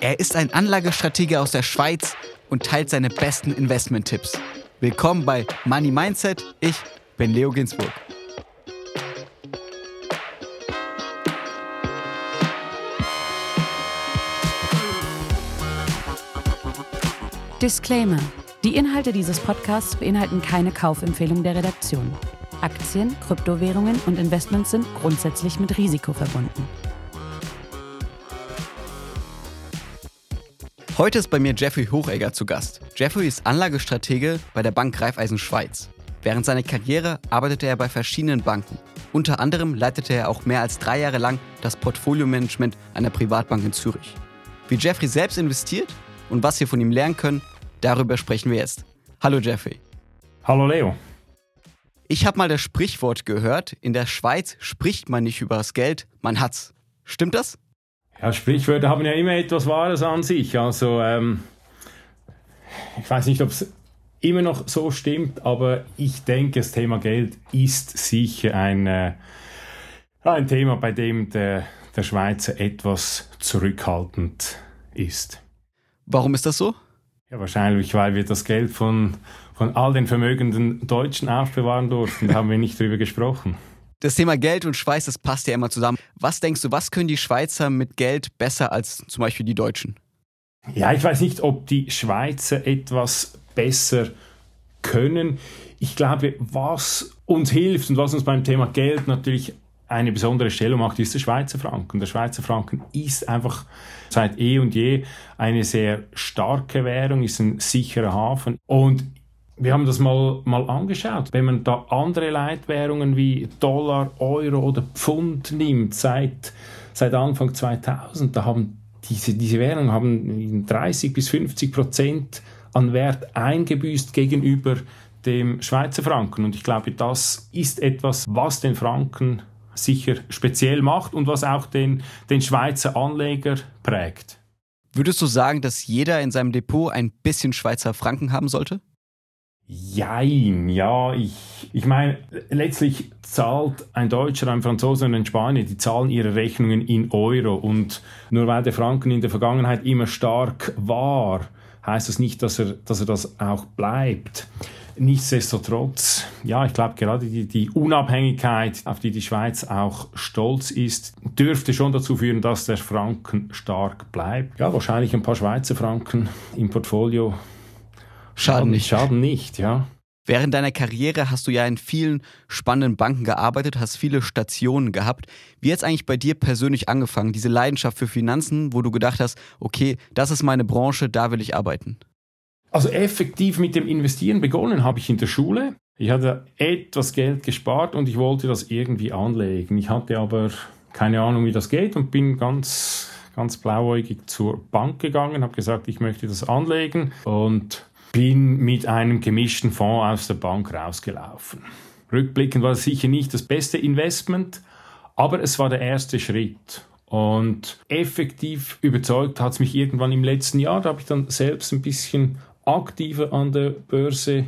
Er ist ein Anlagestratege aus der Schweiz und teilt seine besten Investment-Tipps. Willkommen bei Money Mindset. Ich bin Leo Ginsburg. Disclaimer. Die Inhalte dieses Podcasts beinhalten keine Kaufempfehlung der Redaktion. Aktien, Kryptowährungen und Investments sind grundsätzlich mit Risiko verbunden. Heute ist bei mir Jeffrey Hochegger zu Gast. Jeffrey ist Anlagestratege bei der Bank Raiffeisen Schweiz. Während seiner Karriere arbeitete er bei verschiedenen Banken. Unter anderem leitete er auch mehr als drei Jahre lang das Portfolio-Management einer Privatbank in Zürich. Wie Jeffrey selbst investiert und was wir von ihm lernen können, darüber sprechen wir jetzt. Hallo Jeffrey. Hallo Leo. Ich habe mal das Sprichwort gehört, in der Schweiz spricht man nicht über das Geld, man hat's. Stimmt das? Ja, Sprichwörter haben ja immer etwas Wahres an sich. Also, ähm, ich weiß nicht, ob es immer noch so stimmt, aber ich denke, das Thema Geld ist sicher ein, äh, ein Thema, bei dem der, der Schweizer etwas zurückhaltend ist. Warum ist das so? Ja, wahrscheinlich, weil wir das Geld von, von all den vermögenden Deutschen aufbewahren durften. Da haben wir nicht drüber gesprochen. Das Thema Geld und Schweiß, das passt ja immer zusammen. Was denkst du, was können die Schweizer mit Geld besser als zum Beispiel die Deutschen? Ja, ich weiß nicht, ob die Schweizer etwas besser können. Ich glaube, was uns hilft und was uns beim Thema Geld natürlich eine besondere Stellung macht, ist der Schweizer Franken. Der Schweizer Franken ist einfach seit eh und je eine sehr starke Währung, ist ein sicherer Hafen. Und wir haben das mal, mal angeschaut. Wenn man da andere Leitwährungen wie Dollar, Euro oder Pfund nimmt, seit, seit Anfang 2000, da haben diese, diese Währungen haben 30 bis 50 Prozent an Wert eingebüßt gegenüber dem Schweizer Franken. Und ich glaube, das ist etwas, was den Franken sicher speziell macht und was auch den, den Schweizer Anleger prägt. Würdest du sagen, dass jeder in seinem Depot ein bisschen Schweizer Franken haben sollte? Jein, ja, ich, ich meine, letztlich zahlt ein Deutscher, ein Franzose und ein Spanier, die zahlen ihre Rechnungen in Euro und nur weil der Franken in der Vergangenheit immer stark war, heißt das nicht, dass er, dass er das auch bleibt. Nichtsdestotrotz, ja, ich glaube gerade die, die Unabhängigkeit, auf die die Schweiz auch stolz ist, dürfte schon dazu führen, dass der Franken stark bleibt. Ja, wahrscheinlich ein paar Schweizer Franken im Portfolio Schaden nicht. Schaden nicht, ja. Während deiner Karriere hast du ja in vielen spannenden Banken gearbeitet, hast viele Stationen gehabt. Wie hat es eigentlich bei dir persönlich angefangen, diese Leidenschaft für Finanzen, wo du gedacht hast, okay, das ist meine Branche, da will ich arbeiten? Also effektiv mit dem Investieren begonnen habe ich in der Schule. Ich hatte etwas Geld gespart und ich wollte das irgendwie anlegen. Ich hatte aber keine Ahnung, wie das geht und bin ganz ganz blauäugig zur Bank gegangen, habe gesagt, ich möchte das anlegen und bin mit einem gemischten Fonds aus der Bank rausgelaufen. Rückblickend war es sicher nicht das beste Investment, aber es war der erste Schritt. Und effektiv überzeugt hat es mich irgendwann im letzten Jahr. Da habe ich dann selbst ein bisschen aktiver an der Börse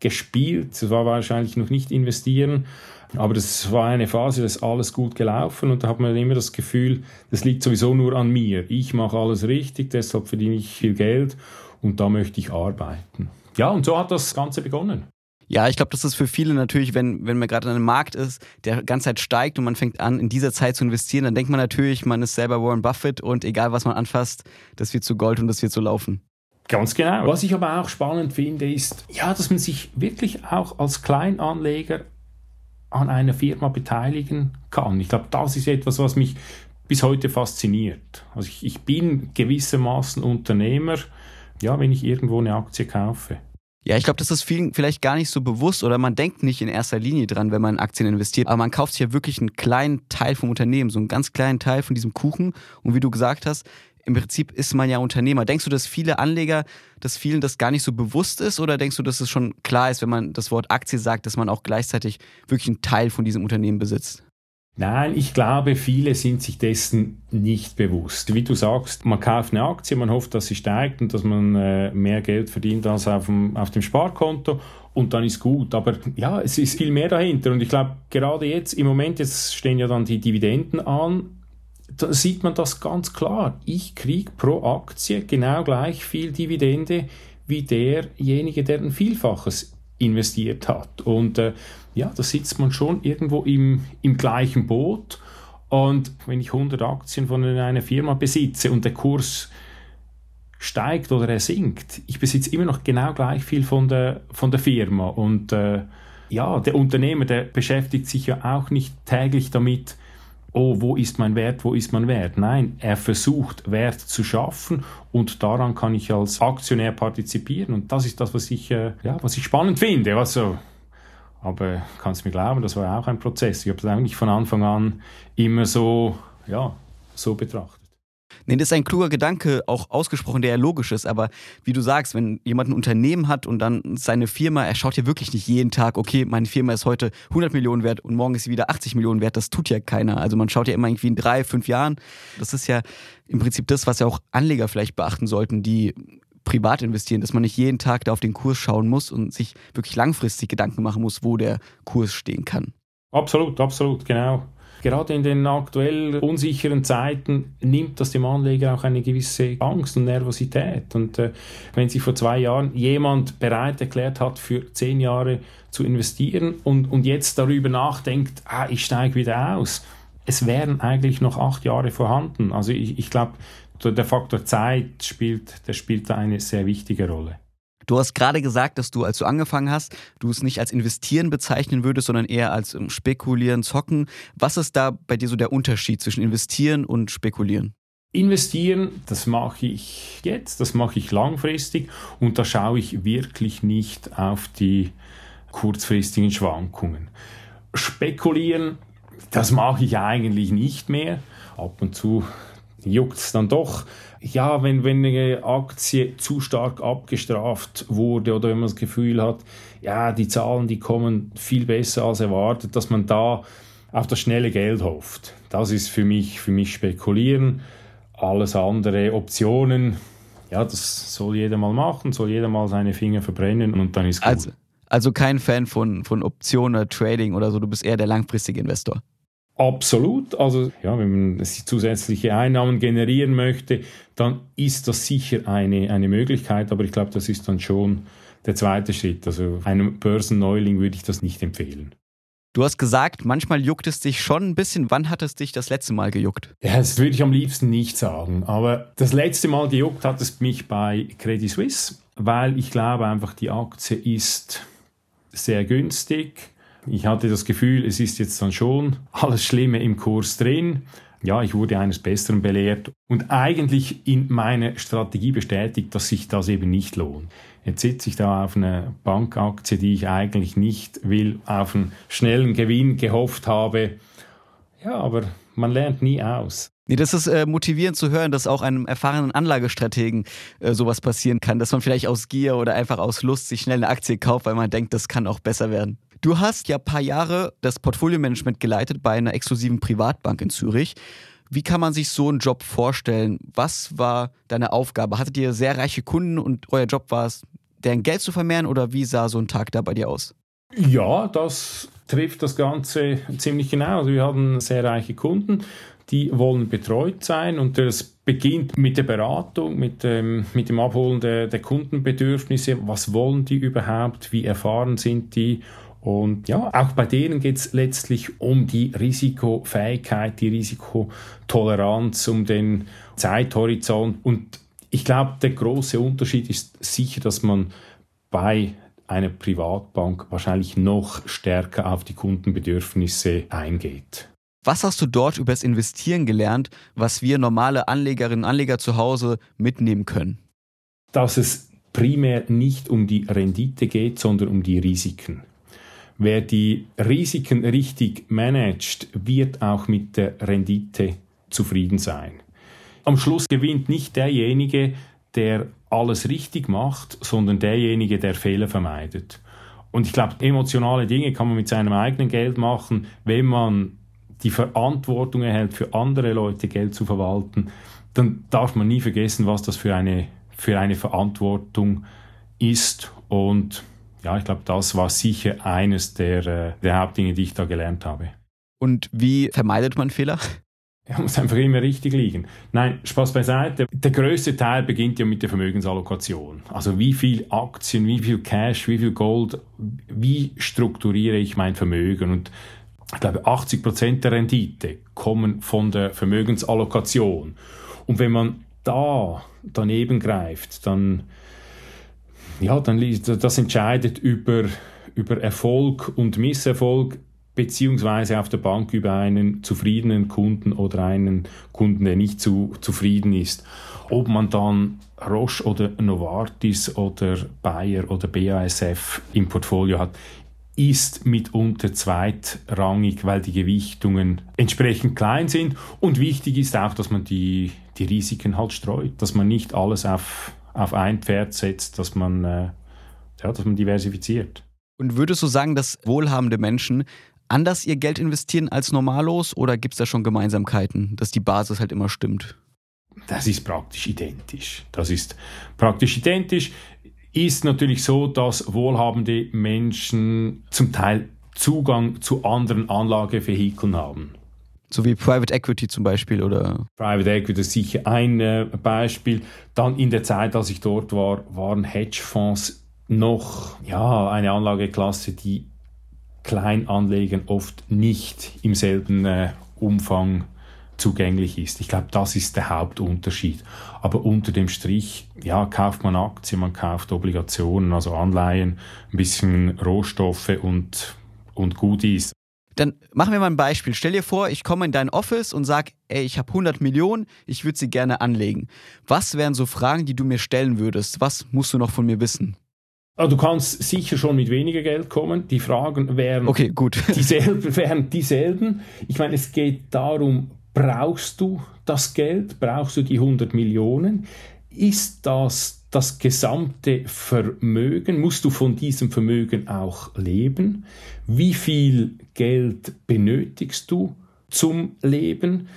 gespielt. Es war wahrscheinlich noch nicht investieren, aber das war eine Phase, da ist alles gut gelaufen und da hat man immer das Gefühl, das liegt sowieso nur an mir. Ich mache alles richtig, deshalb verdiene ich viel Geld und da möchte ich arbeiten. Ja, und so hat das Ganze begonnen. Ja, ich glaube, das ist für viele natürlich, wenn, wenn man gerade an einem Markt ist, der ganze Zeit steigt und man fängt an, in dieser Zeit zu investieren, dann denkt man natürlich, man ist selber Warren Buffett und egal was man anfasst, das wird zu Gold und das wird zu laufen. Ganz genau. Was ich aber auch spannend finde, ist, ja, dass man sich wirklich auch als Kleinanleger an einer Firma beteiligen kann. Ich glaube, das ist etwas, was mich bis heute fasziniert. Also ich, ich bin gewissermaßen Unternehmer, ja, wenn ich irgendwo eine Aktie kaufe. Ja, ich glaube, das ist vielen vielleicht gar nicht so bewusst oder man denkt nicht in erster Linie dran, wenn man in Aktien investiert. Aber man kauft sich ja wirklich einen kleinen Teil vom Unternehmen, so einen ganz kleinen Teil von diesem Kuchen. Und wie du gesagt hast, im Prinzip ist man ja Unternehmer. Denkst du, dass viele Anleger, dass vielen das gar nicht so bewusst ist oder denkst du, dass es schon klar ist, wenn man das Wort Aktie sagt, dass man auch gleichzeitig wirklich einen Teil von diesem Unternehmen besitzt? Nein, ich glaube, viele sind sich dessen nicht bewusst. Wie du sagst, man kauft eine Aktie, man hofft, dass sie steigt und dass man äh, mehr Geld verdient als auf dem, auf dem Sparkonto und dann ist gut. Aber ja, es ist viel mehr dahinter und ich glaube, gerade jetzt im Moment, jetzt stehen ja dann die Dividenden an, da sieht man das ganz klar. Ich kriege pro Aktie genau gleich viel Dividende wie derjenige, der ein Vielfaches investiert hat. Und äh, ja, da sitzt man schon irgendwo im, im gleichen Boot. Und wenn ich 100 Aktien von einer Firma besitze und der Kurs steigt oder er sinkt, ich besitze immer noch genau gleich viel von der, von der Firma. Und äh, ja, der Unternehmer, der beschäftigt sich ja auch nicht täglich damit, oh, wo ist mein Wert, wo ist mein Wert? Nein, er versucht Wert zu schaffen und daran kann ich als Aktionär partizipieren und das ist das, was ich, äh, ja, was ich spannend finde. Also, aber kannst mir glauben, das war auch ein Prozess. Ich habe es eigentlich von Anfang an immer so, ja, so betrachtet. Nee, das ist ein kluger Gedanke, auch ausgesprochen, der ja logisch ist. Aber wie du sagst, wenn jemand ein Unternehmen hat und dann seine Firma, er schaut ja wirklich nicht jeden Tag, okay, meine Firma ist heute 100 Millionen wert und morgen ist sie wieder 80 Millionen wert. Das tut ja keiner. Also man schaut ja immer irgendwie in drei, fünf Jahren. Das ist ja im Prinzip das, was ja auch Anleger vielleicht beachten sollten, die privat investieren, dass man nicht jeden Tag da auf den Kurs schauen muss und sich wirklich langfristig Gedanken machen muss, wo der Kurs stehen kann. Absolut, absolut, genau gerade in den aktuell unsicheren Zeiten nimmt das dem Anleger auch eine gewisse Angst und Nervosität. Und äh, wenn sich vor zwei Jahren jemand bereit erklärt hat, für zehn Jahre zu investieren und, und jetzt darüber nachdenkt, ah, ich steige wieder aus, es wären eigentlich noch acht Jahre vorhanden. Also ich, ich glaube, der Faktor Zeit spielt, der spielt da eine sehr wichtige Rolle. Du hast gerade gesagt, dass du, als du angefangen hast, du es nicht als Investieren bezeichnen würdest, sondern eher als ähm, Spekulieren, Zocken. Was ist da bei dir so der Unterschied zwischen Investieren und Spekulieren? Investieren, das mache ich jetzt, das mache ich langfristig und da schaue ich wirklich nicht auf die kurzfristigen Schwankungen. Spekulieren, das mache ich eigentlich nicht mehr. Ab und zu juckt es dann doch. Ja, wenn, wenn eine Aktie zu stark abgestraft wurde oder wenn man das Gefühl hat, ja, die Zahlen, die kommen viel besser als erwartet, dass man da auf das schnelle Geld hofft. Das ist für mich, für mich spekulieren. Alles andere Optionen, ja, das soll jeder mal machen, soll jeder mal seine Finger verbrennen und dann ist gut. Also, also kein Fan von, von Optionen oder Trading oder so, du bist eher der langfristige Investor. Absolut. Also ja, wenn man zusätzliche Einnahmen generieren möchte, dann ist das sicher eine, eine Möglichkeit, aber ich glaube, das ist dann schon der zweite Schritt. Also einem Börsenneuling würde ich das nicht empfehlen. Du hast gesagt, manchmal juckt es dich schon ein bisschen. Wann hat es dich das letzte Mal gejuckt? Ja, das würde ich am liebsten nicht sagen. Aber das letzte Mal gejuckt hat es mich bei Credit Suisse, weil ich glaube einfach, die Aktie ist sehr günstig ich hatte das Gefühl, es ist jetzt dann schon alles Schlimme im Kurs drin. Ja, ich wurde eines Besseren belehrt und eigentlich in meiner Strategie bestätigt, dass sich das eben nicht lohnt. Jetzt sitze ich da auf einer Bankaktie, die ich eigentlich nicht will, auf einen schnellen Gewinn gehofft habe. Ja, aber man lernt nie aus. Nee, das ist äh, motivierend zu hören, dass auch einem erfahrenen Anlagestrategen äh, sowas passieren kann, dass man vielleicht aus Gier oder einfach aus Lust sich schnell eine Aktie kauft, weil man denkt, das kann auch besser werden. Du hast ja ein paar Jahre das Portfolio-Management geleitet bei einer exklusiven Privatbank in Zürich. Wie kann man sich so einen Job vorstellen? Was war deine Aufgabe? Hattet ihr sehr reiche Kunden und euer Job war es, deren Geld zu vermehren oder wie sah so ein Tag da bei dir aus? Ja, das trifft das Ganze ziemlich genau. Also wir hatten sehr reiche Kunden, die wollen betreut sein und das beginnt mit der Beratung, mit dem, mit dem Abholen der, der Kundenbedürfnisse. Was wollen die überhaupt? Wie erfahren sind die? Und ja, auch bei denen geht es letztlich um die Risikofähigkeit, die Risikotoleranz, um den Zeithorizont. Und ich glaube, der große Unterschied ist sicher, dass man bei einer Privatbank wahrscheinlich noch stärker auf die Kundenbedürfnisse eingeht. Was hast du dort über das Investieren gelernt, was wir normale Anlegerinnen und Anleger zu Hause mitnehmen können? Dass es primär nicht um die Rendite geht, sondern um die Risiken. Wer die Risiken richtig managt, wird auch mit der Rendite zufrieden sein. Am Schluss gewinnt nicht derjenige, der alles richtig macht, sondern derjenige, der Fehler vermeidet. Und ich glaube, emotionale Dinge kann man mit seinem eigenen Geld machen, wenn man die Verantwortung erhält, für andere Leute Geld zu verwalten, dann darf man nie vergessen, was das für eine, für eine Verantwortung ist. Und ja, ich glaube, das war sicher eines der, äh, der Hauptdinge, die ich da gelernt habe. Und wie vermeidet man Fehler? Er muss einfach immer richtig liegen. Nein, Spaß beiseite. Der größte Teil beginnt ja mit der Vermögensallokation. Also wie viel Aktien, wie viel Cash, wie viel Gold, wie strukturiere ich mein Vermögen? Und ich glaube, 80 Prozent der Rendite kommen von der Vermögensallokation. Und wenn man da daneben greift, dann, ja, dann das entscheidet über, über Erfolg und Misserfolg beziehungsweise auf der Bank über einen zufriedenen Kunden oder einen Kunden, der nicht zu, zufrieden ist. Ob man dann Roche oder Novartis oder Bayer oder BASF im Portfolio hat, ist mitunter zweitrangig, weil die Gewichtungen entsprechend klein sind. Und wichtig ist auch, dass man die, die Risiken halt streut, dass man nicht alles auf, auf ein Pferd setzt, dass man, äh, ja, dass man diversifiziert. Und würdest du sagen, dass wohlhabende Menschen anders ihr Geld investieren als normalos oder gibt es da schon Gemeinsamkeiten, dass die Basis halt immer stimmt? Das ist praktisch identisch. Das ist praktisch identisch. Ist natürlich so, dass wohlhabende Menschen zum Teil Zugang zu anderen Anlagevehikeln haben. So wie Private Equity zum Beispiel, oder? Private Equity ist sicher ein äh, Beispiel. Dann in der Zeit, als ich dort war, waren Hedgefonds noch ja, eine Anlageklasse, die Kleinanlegern oft nicht im selben äh, Umfang zugänglich ist. Ich glaube, das ist der Hauptunterschied. Aber unter dem Strich, ja, kauft man Aktien, man kauft Obligationen, also Anleihen, ein bisschen Rohstoffe und, und Goodies. Dann machen wir mal ein Beispiel. Stell dir vor, ich komme in dein Office und sage, ey, ich habe 100 Millionen, ich würde sie gerne anlegen. Was wären so Fragen, die du mir stellen würdest? Was musst du noch von mir wissen? Also du kannst sicher schon mit weniger Geld kommen. Die Fragen wären, okay, gut. dieselben, wären dieselben. Ich meine, es geht darum, brauchst du das Geld? Brauchst du die 100 Millionen? Ist das das gesamte Vermögen? Musst du von diesem Vermögen auch leben? Wie viel Geld benötigst du zum Leben?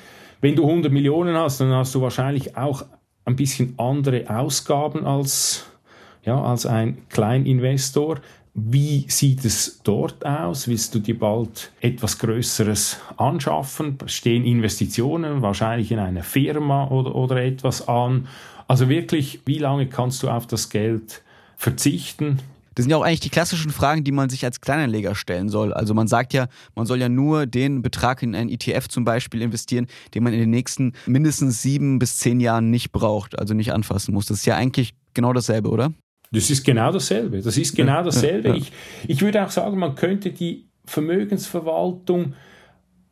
Wenn du 100 Millionen hast, dann hast du wahrscheinlich auch ein bisschen andere Ausgaben als ja, als ein Kleininvestor. Wie sieht es dort aus? Willst du dir bald etwas Größeres anschaffen? Stehen Investitionen wahrscheinlich in einer Firma oder, oder etwas an? Also wirklich, wie lange kannst du auf das Geld verzichten? Das sind ja auch eigentlich die klassischen Fragen, die man sich als Kleinanleger stellen soll. Also man sagt ja, man soll ja nur den Betrag in einen ETF zum Beispiel investieren, den man in den nächsten mindestens sieben bis zehn Jahren nicht braucht, also nicht anfassen muss. Das ist ja eigentlich genau dasselbe, oder? Das ist genau dasselbe. Das ist genau dasselbe. Ja, ja, ja. Ich, ich würde auch sagen, man könnte die Vermögensverwaltung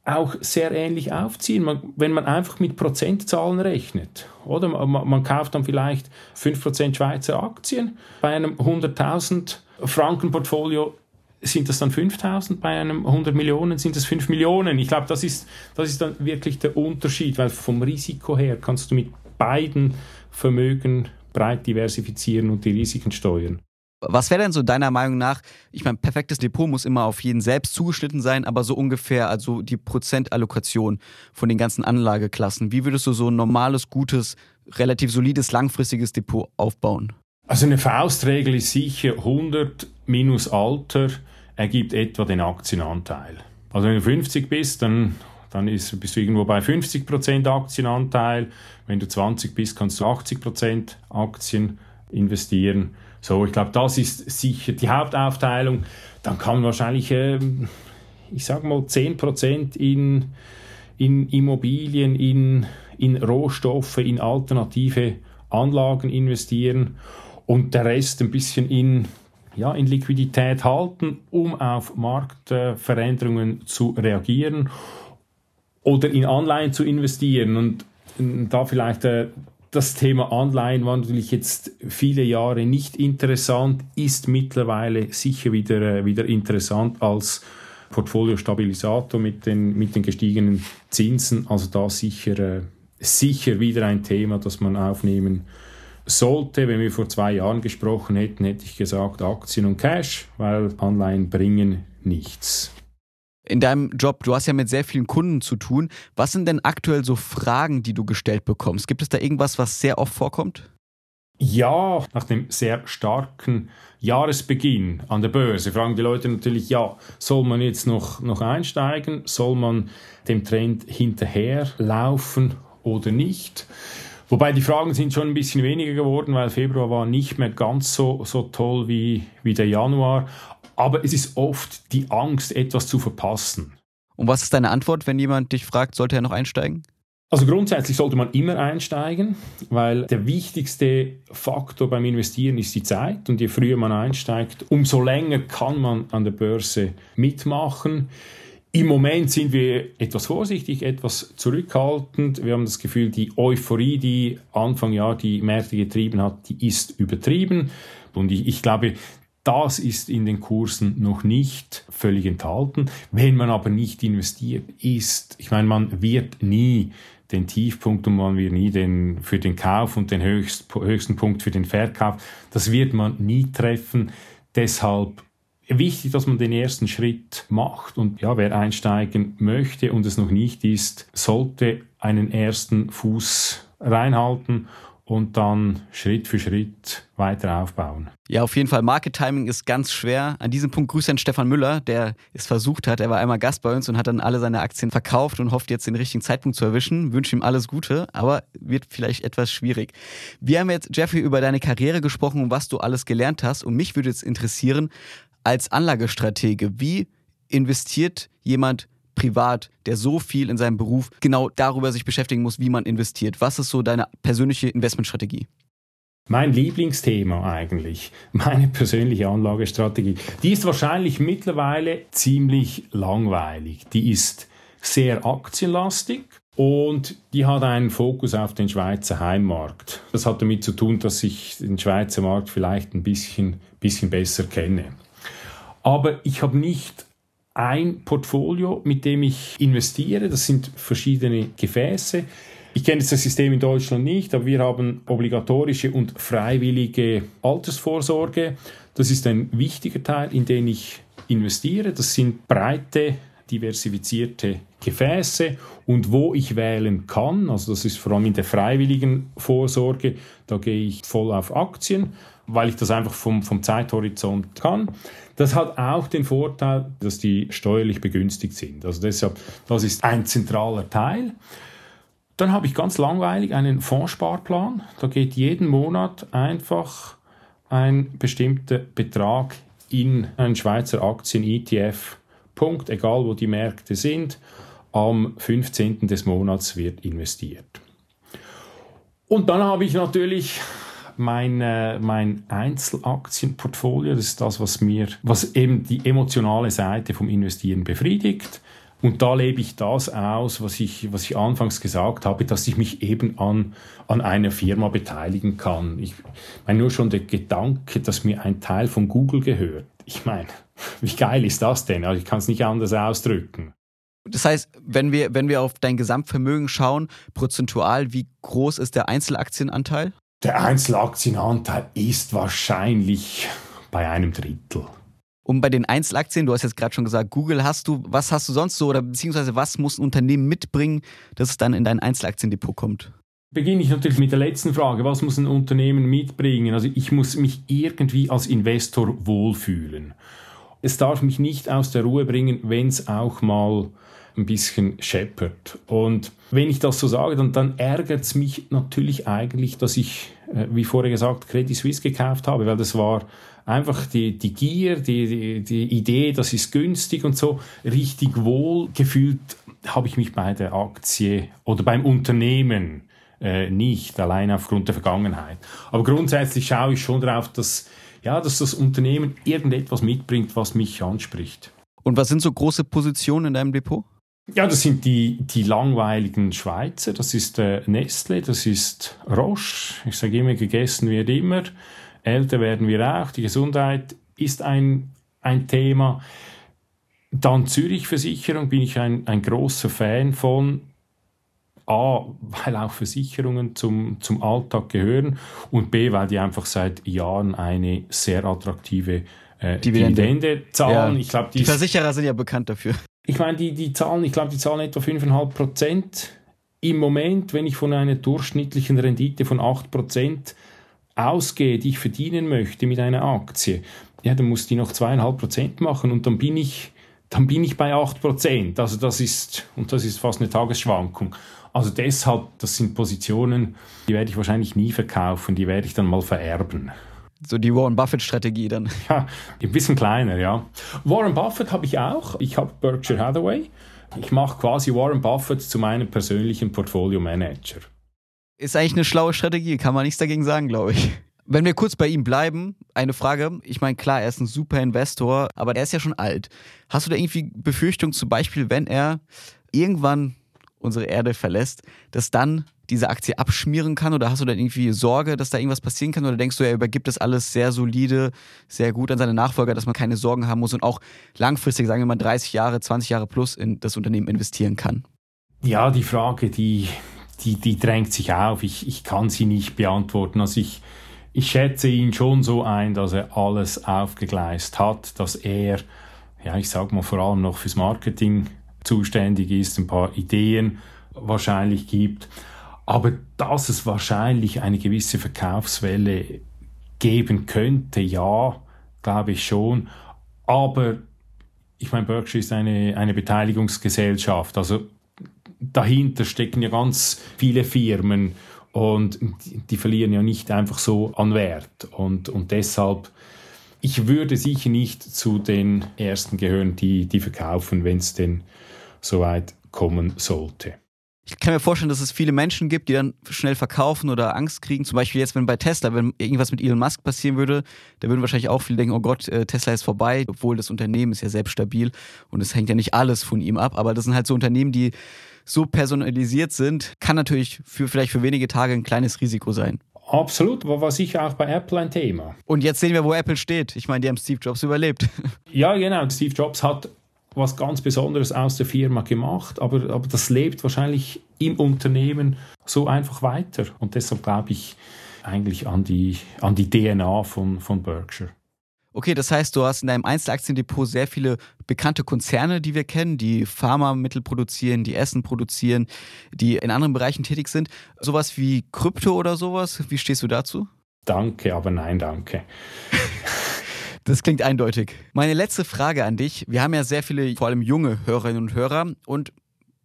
auch sehr ähnlich aufziehen, man, wenn man einfach mit Prozentzahlen rechnet. Oder man, man kauft dann vielleicht 5% Schweizer Aktien. Bei einem 100.000 Franken Portfolio sind das dann 5000, bei einem 100 Millionen sind das 5 Millionen. Ich glaube, das ist, das ist dann wirklich der Unterschied, weil vom Risiko her kannst du mit beiden Vermögen breit diversifizieren und die Risiken steuern. Was wäre denn so deiner Meinung nach, ich meine, perfektes Depot muss immer auf jeden selbst zugeschnitten sein, aber so ungefähr, also die Prozentallokation von den ganzen Anlageklassen, wie würdest du so ein normales, gutes, relativ solides, langfristiges Depot aufbauen? Also eine Faustregel ist sicher 100 minus Alter ergibt etwa den Aktienanteil. Also wenn du 50 bist, dann dann ist, bist du irgendwo bei 50% Aktienanteil. Wenn du 20 bist, kannst du 80% Aktien investieren. So, ich glaube, das ist sicher die Hauptaufteilung. Dann kann wahrscheinlich, äh, ich sage mal, 10% in, in Immobilien, in, in Rohstoffe, in alternative Anlagen investieren und der Rest ein bisschen in, ja, in Liquidität halten, um auf Marktveränderungen äh, zu reagieren oder in Anleihen zu investieren. Und da vielleicht äh, das Thema Anleihen war natürlich jetzt viele Jahre nicht interessant, ist mittlerweile sicher wieder, äh, wieder interessant als Portfoliostabilisator mit den, mit den gestiegenen Zinsen. Also da sicher, äh, sicher wieder ein Thema, das man aufnehmen sollte. Wenn wir vor zwei Jahren gesprochen hätten, hätte ich gesagt Aktien und Cash, weil Anleihen bringen nichts in deinem Job, du hast ja mit sehr vielen Kunden zu tun. Was sind denn aktuell so Fragen, die du gestellt bekommst? Gibt es da irgendwas, was sehr oft vorkommt? Ja, nach dem sehr starken Jahresbeginn an der Börse fragen die Leute natürlich, ja, soll man jetzt noch, noch einsteigen? Soll man dem Trend hinterherlaufen oder nicht? Wobei die Fragen sind schon ein bisschen weniger geworden, weil Februar war nicht mehr ganz so, so toll wie, wie der Januar. Aber es ist oft die Angst, etwas zu verpassen. Und was ist deine Antwort, wenn jemand dich fragt, sollte er noch einsteigen? Also grundsätzlich sollte man immer einsteigen, weil der wichtigste Faktor beim Investieren ist die Zeit und je früher man einsteigt, umso länger kann man an der Börse mitmachen. Im Moment sind wir etwas vorsichtig, etwas zurückhaltend. Wir haben das Gefühl, die Euphorie, die Anfang Jahr die Märkte getrieben hat, die ist übertrieben. Und ich, ich glaube, das ist in den Kursen noch nicht völlig enthalten. Wenn man aber nicht investiert ist, ich meine, man wird nie den Tiefpunkt und man wird nie den für den Kauf und den höchst, höchsten Punkt für den Verkauf. Das wird man nie treffen. Deshalb wichtig, dass man den ersten Schritt macht und ja, wer einsteigen möchte und es noch nicht ist, sollte einen ersten Fuß reinhalten und dann Schritt für Schritt weiter aufbauen. Ja, auf jeden Fall. Market Timing ist ganz schwer. An diesem Punkt grüße an Stefan Müller, der es versucht hat. Er war einmal Gast bei uns und hat dann alle seine Aktien verkauft und hofft jetzt den richtigen Zeitpunkt zu erwischen. Wünsche ihm alles Gute, aber wird vielleicht etwas schwierig. Wir haben jetzt, Jeffrey, über deine Karriere gesprochen und was du alles gelernt hast. Und mich würde jetzt interessieren, als Anlagestratege, wie investiert jemand privat, der so viel in seinem Beruf genau darüber sich beschäftigen muss, wie man investiert? Was ist so deine persönliche Investmentstrategie? Mein Lieblingsthema eigentlich, meine persönliche Anlagestrategie, die ist wahrscheinlich mittlerweile ziemlich langweilig. Die ist sehr aktienlastig und die hat einen Fokus auf den Schweizer Heimmarkt. Das hat damit zu tun, dass ich den Schweizer Markt vielleicht ein bisschen, bisschen besser kenne. Aber ich habe nicht ein Portfolio, mit dem ich investiere. Das sind verschiedene Gefäße. Ich kenne das System in Deutschland nicht, aber wir haben obligatorische und freiwillige Altersvorsorge. Das ist ein wichtiger Teil, in den ich investiere. Das sind breite, diversifizierte Gefäße und wo ich wählen kann, also das ist vor allem in der freiwilligen Vorsorge, da gehe ich voll auf Aktien, weil ich das einfach vom, vom Zeithorizont kann. Das hat auch den Vorteil, dass die steuerlich begünstigt sind. Also deshalb, das ist ein zentraler Teil. Dann habe ich ganz langweilig einen Fondssparplan. Da geht jeden Monat einfach ein bestimmter Betrag in einen Schweizer Aktien-ETF. Punkt, egal wo die Märkte sind. Am 15. des Monats wird investiert. Und dann habe ich natürlich mein, äh, mein Einzelaktienportfolio. Das ist das, was mir, was eben die emotionale Seite vom Investieren befriedigt. Und da lebe ich das aus, was ich, was ich anfangs gesagt habe, dass ich mich eben an, an einer Firma beteiligen kann. Ich meine, nur schon der Gedanke, dass mir ein Teil von Google gehört. Ich meine, wie geil ist das denn? Also ich kann es nicht anders ausdrücken. Das heißt, wenn wir, wenn wir auf dein Gesamtvermögen schauen, prozentual, wie groß ist der Einzelaktienanteil? Der Einzelaktienanteil ist wahrscheinlich bei einem Drittel. Und bei den Einzelaktien, du hast jetzt gerade schon gesagt, Google hast du, was hast du sonst so oder beziehungsweise was muss ein Unternehmen mitbringen, dass es dann in dein Einzelaktiendepot kommt? Beginne ich natürlich mit der letzten Frage. Was muss ein Unternehmen mitbringen? Also ich muss mich irgendwie als Investor wohlfühlen. Es darf mich nicht aus der Ruhe bringen, wenn es auch mal ein bisschen scheppert. Und wenn ich das so sage, dann, dann ärgert es mich natürlich eigentlich, dass ich, äh, wie vorher gesagt, Credit Suisse gekauft habe, weil das war einfach die, die Gier, die, die, die Idee, das ist günstig und so, richtig wohl gefühlt habe ich mich bei der Aktie oder beim Unternehmen äh, nicht, allein aufgrund der Vergangenheit. Aber grundsätzlich schaue ich schon darauf, dass, ja, dass das Unternehmen irgendetwas mitbringt, was mich anspricht. Und was sind so große Positionen in deinem Depot? Ja, das sind die, die langweiligen Schweizer. Das ist äh, Nestle, das ist Roche. Ich sage immer, gegessen wird immer. Älter werden wir auch. Die Gesundheit ist ein, ein Thema. Dann Zürich-Versicherung bin ich ein, ein großer Fan von. A, weil auch Versicherungen zum, zum Alltag gehören und B, weil die einfach seit Jahren eine sehr attraktive äh, Dividende. Dividende zahlen. Ja. Ich glaub, die, die Versicherer sind ja bekannt dafür. Ich meine, die, die Zahlen, ich glaube, die zahlen etwa 5,5 Prozent. Im Moment, wenn ich von einer durchschnittlichen Rendite von 8 Prozent ausgehe, die ich verdienen möchte mit einer Aktie, ja, dann muss die noch zweieinhalb Prozent machen und dann bin ich, dann bin ich bei acht Prozent. Also das ist, und das ist fast eine Tagesschwankung. Also deshalb, das sind Positionen, die werde ich wahrscheinlich nie verkaufen, die werde ich dann mal vererben. So die Warren Buffett-Strategie dann. Ja, ein bisschen kleiner, ja. Warren Buffett habe ich auch. Ich habe Berkshire Hathaway. Ich mache quasi Warren Buffett zu meinem persönlichen Portfolio-Manager. Ist eigentlich eine schlaue Strategie, kann man nichts dagegen sagen, glaube ich. Wenn wir kurz bei ihm bleiben, eine Frage. Ich meine, klar, er ist ein super Investor, aber er ist ja schon alt. Hast du da irgendwie Befürchtung, zum Beispiel, wenn er irgendwann unsere Erde verlässt, dass dann diese Aktie abschmieren kann? Oder hast du dann irgendwie Sorge, dass da irgendwas passieren kann? Oder denkst du, er übergibt das alles sehr solide, sehr gut an seine Nachfolger, dass man keine Sorgen haben muss und auch langfristig, sagen wir mal 30 Jahre, 20 Jahre plus in das Unternehmen investieren kann? Ja, die Frage, die, die, die drängt sich auf. Ich, ich kann sie nicht beantworten. Also ich, ich schätze ihn schon so ein, dass er alles aufgegleist hat, dass er, ja, ich sag mal vor allem noch fürs Marketing zuständig ist, ein paar Ideen wahrscheinlich gibt. Aber dass es wahrscheinlich eine gewisse Verkaufswelle geben könnte, ja, glaube ich schon. Aber ich meine, Berkshire ist eine, eine Beteiligungsgesellschaft. Also dahinter stecken ja ganz viele Firmen und die, verlieren ja nicht einfach so an Wert. Und, und deshalb, ich würde sicher nicht zu den Ersten gehören, die, die verkaufen, wenn es denn soweit kommen sollte. Ich kann mir vorstellen, dass es viele Menschen gibt, die dann schnell verkaufen oder Angst kriegen. Zum Beispiel jetzt, wenn bei Tesla, wenn irgendwas mit Elon Musk passieren würde, da würden wahrscheinlich auch viele denken, oh Gott, äh, Tesla ist vorbei, obwohl das Unternehmen ist ja selbst stabil und es hängt ja nicht alles von ihm ab. Aber das sind halt so Unternehmen, die so personalisiert sind, kann natürlich für vielleicht für wenige Tage ein kleines Risiko sein. Absolut, war sicher auch bei Apple ein Thema. Und jetzt sehen wir, wo Apple steht. Ich meine, die haben Steve Jobs überlebt. Ja, genau. Steve Jobs hat was ganz Besonderes aus der Firma gemacht, aber, aber das lebt wahrscheinlich im Unternehmen so einfach weiter. Und deshalb glaube ich eigentlich an die, an die DNA von, von Berkshire. Okay, das heißt, du hast in deinem Einzelaktiendepot sehr viele bekannte Konzerne, die wir kennen, die Pharmamittel produzieren, die Essen produzieren, die in anderen Bereichen tätig sind. Sowas wie Krypto oder sowas, wie stehst du dazu? Danke, aber nein, danke. Das klingt eindeutig. Meine letzte Frage an dich. Wir haben ja sehr viele, vor allem junge Hörerinnen und Hörer. Und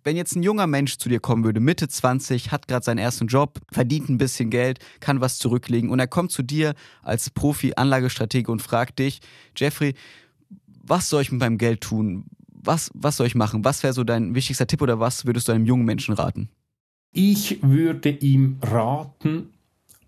wenn jetzt ein junger Mensch zu dir kommen würde, Mitte 20, hat gerade seinen ersten Job, verdient ein bisschen Geld, kann was zurücklegen und er kommt zu dir als Profi-Anlagestratege und fragt dich, Jeffrey, was soll ich mit meinem Geld tun? Was, was soll ich machen? Was wäre so dein wichtigster Tipp oder was würdest du einem jungen Menschen raten? Ich würde ihm raten,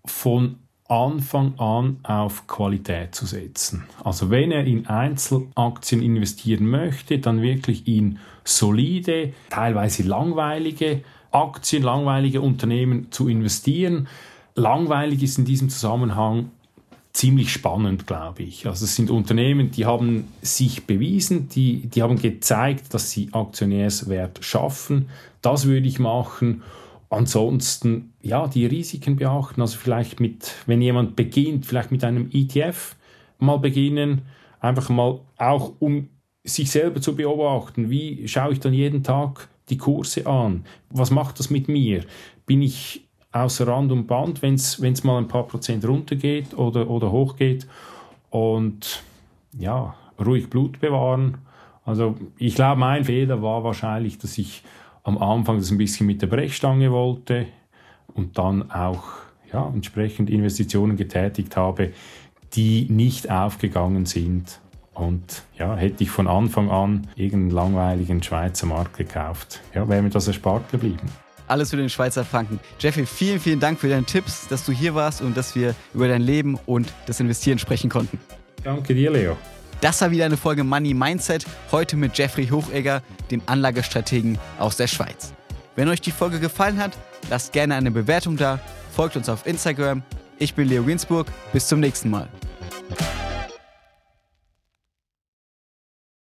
von Anfang an auf Qualität zu setzen. Also wenn er in Einzelaktien investieren möchte, dann wirklich in solide, teilweise langweilige Aktien, langweilige Unternehmen zu investieren. Langweilig ist in diesem Zusammenhang ziemlich spannend, glaube ich. Also es sind Unternehmen, die haben sich bewiesen, die, die haben gezeigt, dass sie Aktionärswert schaffen. Das würde ich machen Ansonsten, ja, die Risiken beachten. Also vielleicht mit, wenn jemand beginnt, vielleicht mit einem ETF mal beginnen, einfach mal auch um sich selber zu beobachten. Wie schaue ich dann jeden Tag die Kurse an? Was macht das mit mir? Bin ich außer Rand und Band, wenn es mal ein paar Prozent runtergeht oder, oder hochgeht? Und ja, ruhig Blut bewahren. Also ich glaube, mein Fehler war wahrscheinlich, dass ich am Anfang das ein bisschen mit der Brechstange wollte und dann auch ja, entsprechend Investitionen getätigt habe, die nicht aufgegangen sind. Und ja, hätte ich von Anfang an irgendeinen langweiligen Schweizer Markt gekauft, ja, wäre mir das erspart geblieben. Alles für den Schweizer Franken. Jeffrey, vielen, vielen Dank für deine Tipps, dass du hier warst und dass wir über dein Leben und das Investieren sprechen konnten. Danke dir, Leo. Das war wieder eine Folge Money Mindset, heute mit Jeffrey Hochegger, dem Anlagestrategen aus der Schweiz. Wenn euch die Folge gefallen hat, lasst gerne eine Bewertung da, folgt uns auf Instagram. Ich bin Leo Ginsburg, bis zum nächsten Mal.